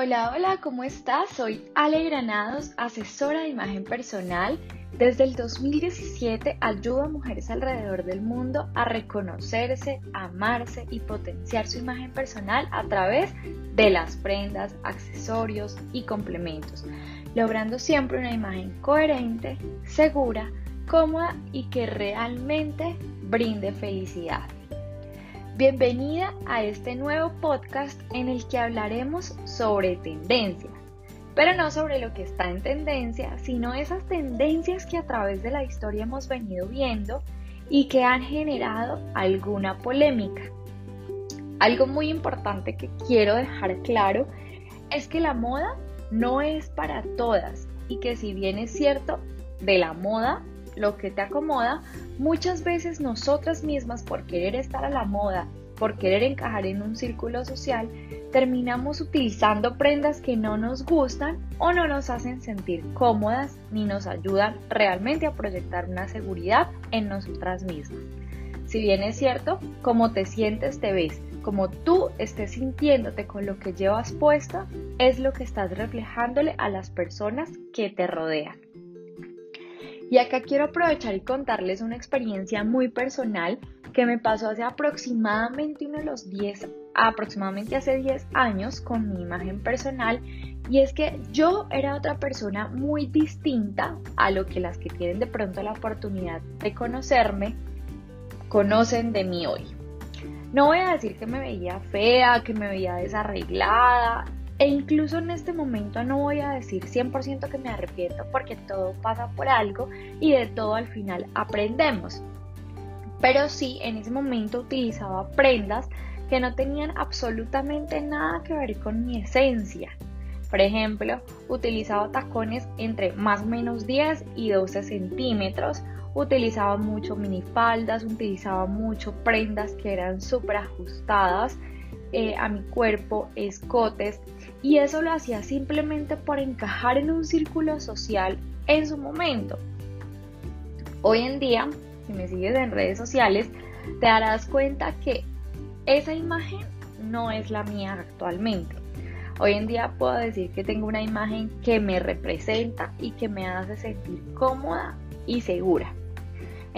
Hola, hola, ¿cómo estás? Soy Ale Granados, asesora de imagen personal. Desde el 2017 ayudo a mujeres alrededor del mundo a reconocerse, amarse y potenciar su imagen personal a través de las prendas, accesorios y complementos, logrando siempre una imagen coherente, segura, cómoda y que realmente brinde felicidad. Bienvenida a este nuevo podcast en el que hablaremos sobre tendencias, pero no sobre lo que está en tendencia, sino esas tendencias que a través de la historia hemos venido viendo y que han generado alguna polémica. Algo muy importante que quiero dejar claro es que la moda no es para todas y que si bien es cierto, de la moda lo que te acomoda, muchas veces nosotras mismas por querer estar a la moda, por querer encajar en un círculo social, terminamos utilizando prendas que no nos gustan o no nos hacen sentir cómodas ni nos ayudan realmente a proyectar una seguridad en nosotras mismas. Si bien es cierto, como te sientes te ves, como tú estés sintiéndote con lo que llevas puesto, es lo que estás reflejándole a las personas que te rodean. Y acá quiero aprovechar y contarles una experiencia muy personal que me pasó hace aproximadamente uno de los 10, aproximadamente hace 10 años con mi imagen personal. Y es que yo era otra persona muy distinta a lo que las que tienen de pronto la oportunidad de conocerme conocen de mí hoy. No voy a decir que me veía fea, que me veía desarreglada, e incluso en este momento no voy a decir 100% que me arrepiento porque todo pasa por algo y de todo al final aprendemos. Pero sí, en ese momento utilizaba prendas que no tenían absolutamente nada que ver con mi esencia. Por ejemplo, utilizaba tacones entre más o menos 10 y 12 centímetros, utilizaba mucho minifaldas, utilizaba mucho prendas que eran súper ajustadas eh, a mi cuerpo, escotes, y eso lo hacía simplemente por encajar en un círculo social en su momento. Hoy en día, si me sigues en redes sociales, te darás cuenta que esa imagen no es la mía actualmente. Hoy en día puedo decir que tengo una imagen que me representa y que me hace sentir cómoda y segura.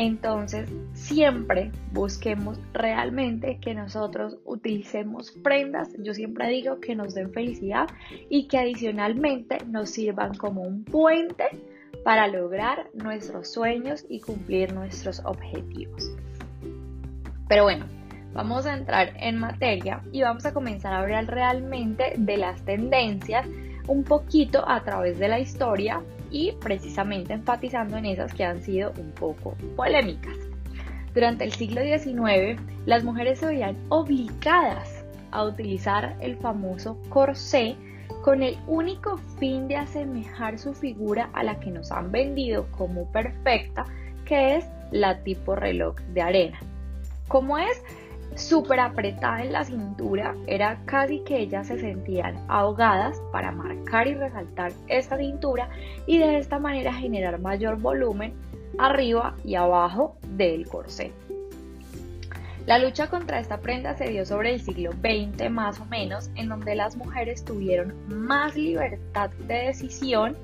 Entonces, siempre busquemos realmente que nosotros utilicemos prendas, yo siempre digo que nos den felicidad y que adicionalmente nos sirvan como un puente para lograr nuestros sueños y cumplir nuestros objetivos. Pero bueno, vamos a entrar en materia y vamos a comenzar a hablar realmente de las tendencias un poquito a través de la historia y precisamente enfatizando en esas que han sido un poco polémicas. Durante el siglo XIX, las mujeres se veían obligadas a utilizar el famoso corsé con el único fin de asemejar su figura a la que nos han vendido como perfecta, que es la tipo reloj de arena. Como es súper apretada en la cintura, era casi que ellas se sentían ahogadas para marcar y resaltar esta cintura y de esta manera generar mayor volumen arriba y abajo del corsé. La lucha contra esta prenda se dio sobre el siglo XX más o menos, en donde las mujeres tuvieron más libertad de decisión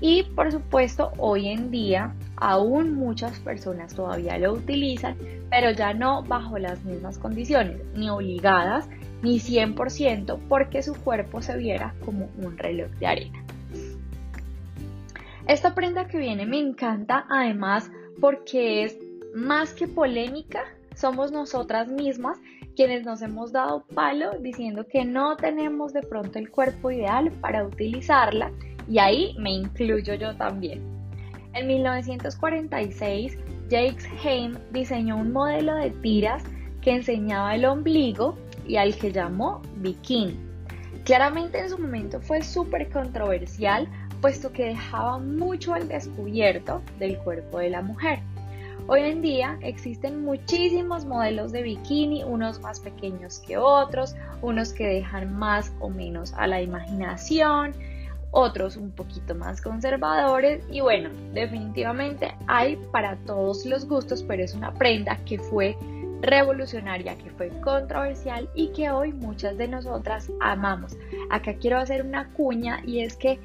y por supuesto hoy en día aún muchas personas todavía lo utilizan, pero ya no bajo las mismas condiciones, ni obligadas, ni 100% porque su cuerpo se viera como un reloj de arena. Esta prenda que viene me encanta además porque es más que polémica, somos nosotras mismas quienes nos hemos dado palo diciendo que no tenemos de pronto el cuerpo ideal para utilizarla y ahí me incluyo yo también. En 1946, Jakes Haim diseñó un modelo de tiras que enseñaba el ombligo y al que llamó bikini. Claramente en su momento fue súper controversial, puesto que dejaba mucho al descubierto del cuerpo de la mujer. Hoy en día existen muchísimos modelos de bikini, unos más pequeños que otros, unos que dejan más o menos a la imaginación, otros un poquito más conservadores y bueno, definitivamente hay para todos los gustos, pero es una prenda que fue revolucionaria, que fue controversial y que hoy muchas de nosotras amamos. Acá quiero hacer una cuña y es que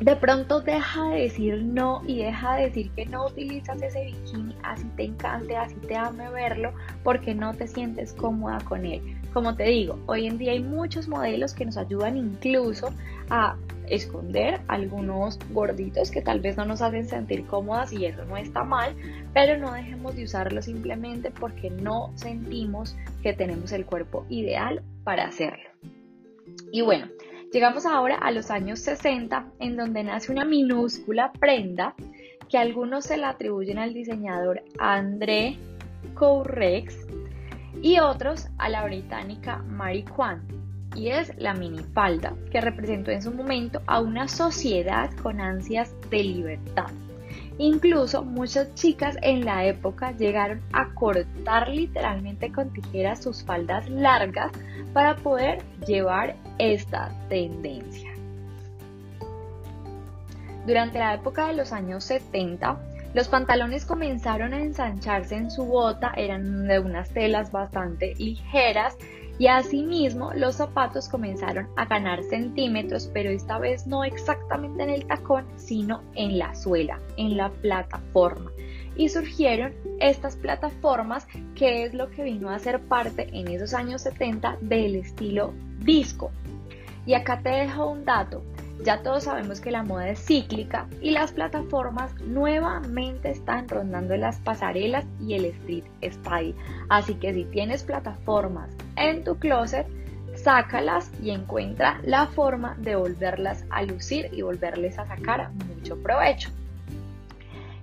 de pronto deja de decir no y deja de decir que no utilizas ese bikini así te encante, así te ame verlo, porque no te sientes cómoda con él. Como te digo, hoy en día hay muchos modelos que nos ayudan incluso a esconder algunos gorditos que tal vez no nos hacen sentir cómodas y eso no está mal, pero no dejemos de usarlo simplemente porque no sentimos que tenemos el cuerpo ideal para hacerlo. Y bueno, llegamos ahora a los años 60 en donde nace una minúscula prenda que algunos se la atribuyen al diseñador André Courrex y otros a la británica Mary Quant y es la minifalda, que representó en su momento a una sociedad con ansias de libertad. Incluso muchas chicas en la época llegaron a cortar literalmente con tijeras sus faldas largas para poder llevar esta tendencia. Durante la época de los años 70, los pantalones comenzaron a ensancharse en su bota, eran de unas telas bastante ligeras y asimismo los zapatos comenzaron a ganar centímetros, pero esta vez no exactamente en el tacón, sino en la suela, en la plataforma. Y surgieron estas plataformas que es lo que vino a ser parte en esos años 70 del estilo disco. Y acá te dejo un dato. Ya todos sabemos que la moda es cíclica y las plataformas nuevamente están rondando las pasarelas y el street style. Así que si tienes plataformas en tu closet, sácalas y encuentra la forma de volverlas a lucir y volverles a sacar mucho provecho.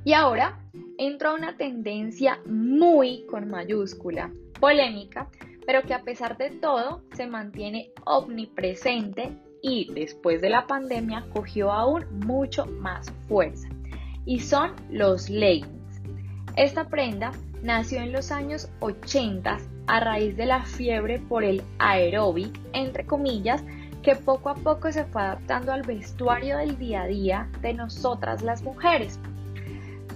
Y ahora entra una tendencia muy con mayúscula, polémica, pero que a pesar de todo se mantiene omnipresente y después de la pandemia cogió aún mucho más fuerza. Y son los leggings. Esta prenda nació en los años 80 a raíz de la fiebre por el aeróbic, entre comillas, que poco a poco se fue adaptando al vestuario del día a día de nosotras las mujeres.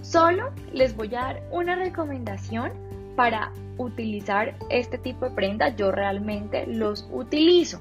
Solo les voy a dar una recomendación para utilizar este tipo de prenda. Yo realmente los utilizo.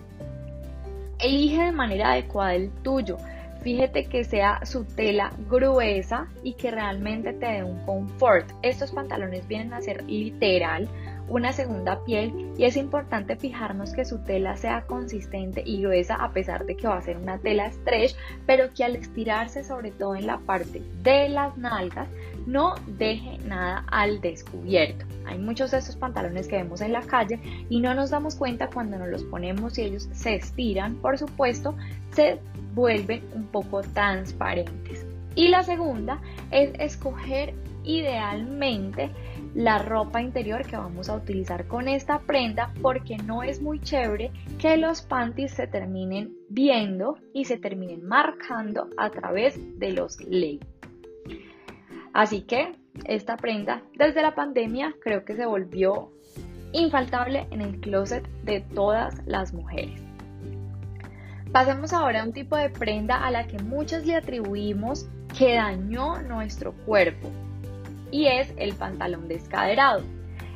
Elige de manera adecuada el tuyo. Fíjate que sea su tela gruesa y que realmente te dé un confort. Estos pantalones vienen a ser literal una segunda piel y es importante fijarnos que su tela sea consistente y gruesa a pesar de que va a ser una tela stretch, pero que al estirarse sobre todo en la parte de las nalgas no deje nada al descubierto. Hay muchos de estos pantalones que vemos en la calle y no nos damos cuenta cuando nos los ponemos y ellos se estiran, por supuesto, se vuelven un poco transparentes. Y la segunda es escoger idealmente la ropa interior que vamos a utilizar con esta prenda porque no es muy chévere que los panties se terminen viendo y se terminen marcando a través de los leggings. Así que esta prenda desde la pandemia creo que se volvió infaltable en el closet de todas las mujeres. Pasemos ahora a un tipo de prenda a la que muchas le atribuimos que dañó nuestro cuerpo y es el pantalón descaderado.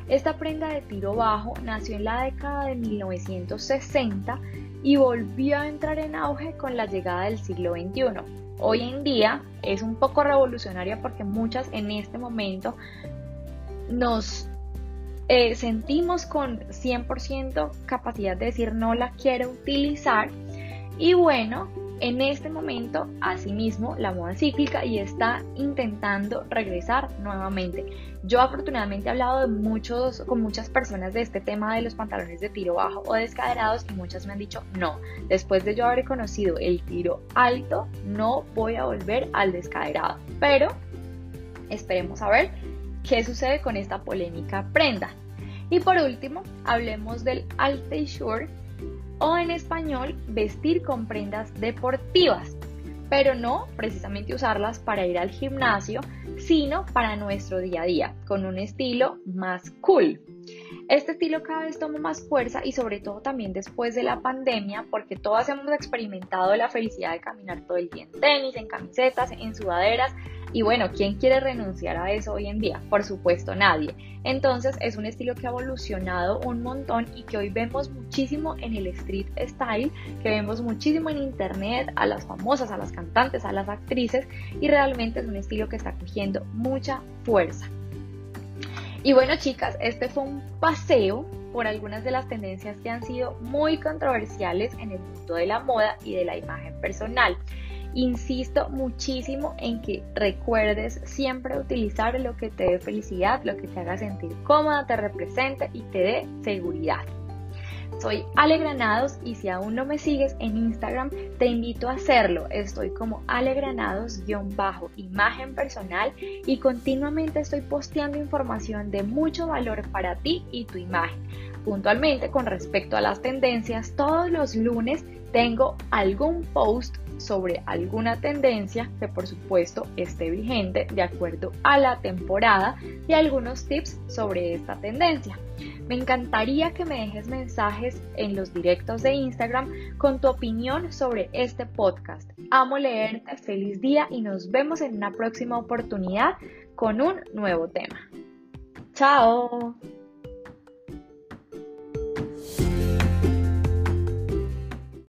Esta prenda de tiro bajo nació en la década de 1960 y volvió a entrar en auge con la llegada del siglo XXI. Hoy en día es un poco revolucionaria porque muchas en este momento nos eh, sentimos con 100% capacidad de decir no la quiero utilizar y bueno, en este momento, asimismo, la moda cíclica y está intentando regresar nuevamente. Yo afortunadamente he hablado con muchas personas de este tema de los pantalones de tiro bajo o descaderados y muchas me han dicho no. Después de yo haber conocido el tiro alto, no voy a volver al descaderado. Pero esperemos a ver qué sucede con esta polémica prenda. Y por último, hablemos del Short o en español vestir con prendas deportivas, pero no precisamente usarlas para ir al gimnasio, sino para nuestro día a día, con un estilo más cool. Este estilo cada vez toma más fuerza y sobre todo también después de la pandemia, porque todas hemos experimentado la felicidad de caminar todo el día en tenis, en camisetas, en sudaderas, Y bueno, ¿quién quiere renunciar a eso hoy en día? Por supuesto, nadie. Entonces es un estilo que ha evolucionado un montón y que hoy vemos muchísimo en el street style, que vemos muchísimo en internet, a las famosas, a las cantantes, a las actrices y realmente es un estilo que está cogiendo mucha fuerza. Y bueno chicas, este fue un paseo por algunas de las tendencias que han sido muy controversiales en el mundo de la moda y de la imagen personal. Insisto muchísimo en que recuerdes siempre utilizar lo que te dé felicidad, lo que te haga sentir cómoda, te represente y te dé seguridad. Soy Ale Granados y si aún no me sigues en Instagram, te invito a hacerlo. Estoy como Ale Granados-imagen personal y continuamente estoy posteando información de mucho valor para ti y tu imagen. Puntualmente con respecto a las tendencias, todos los lunes tengo algún post sobre alguna tendencia que por supuesto esté vigente de acuerdo a la temporada y algunos tips sobre esta tendencia. Me encantaría que me dejes mensajes en los directos de Instagram con tu opinión sobre este podcast. Amo leerte, feliz día y nos vemos en una próxima oportunidad con un nuevo tema. Chao.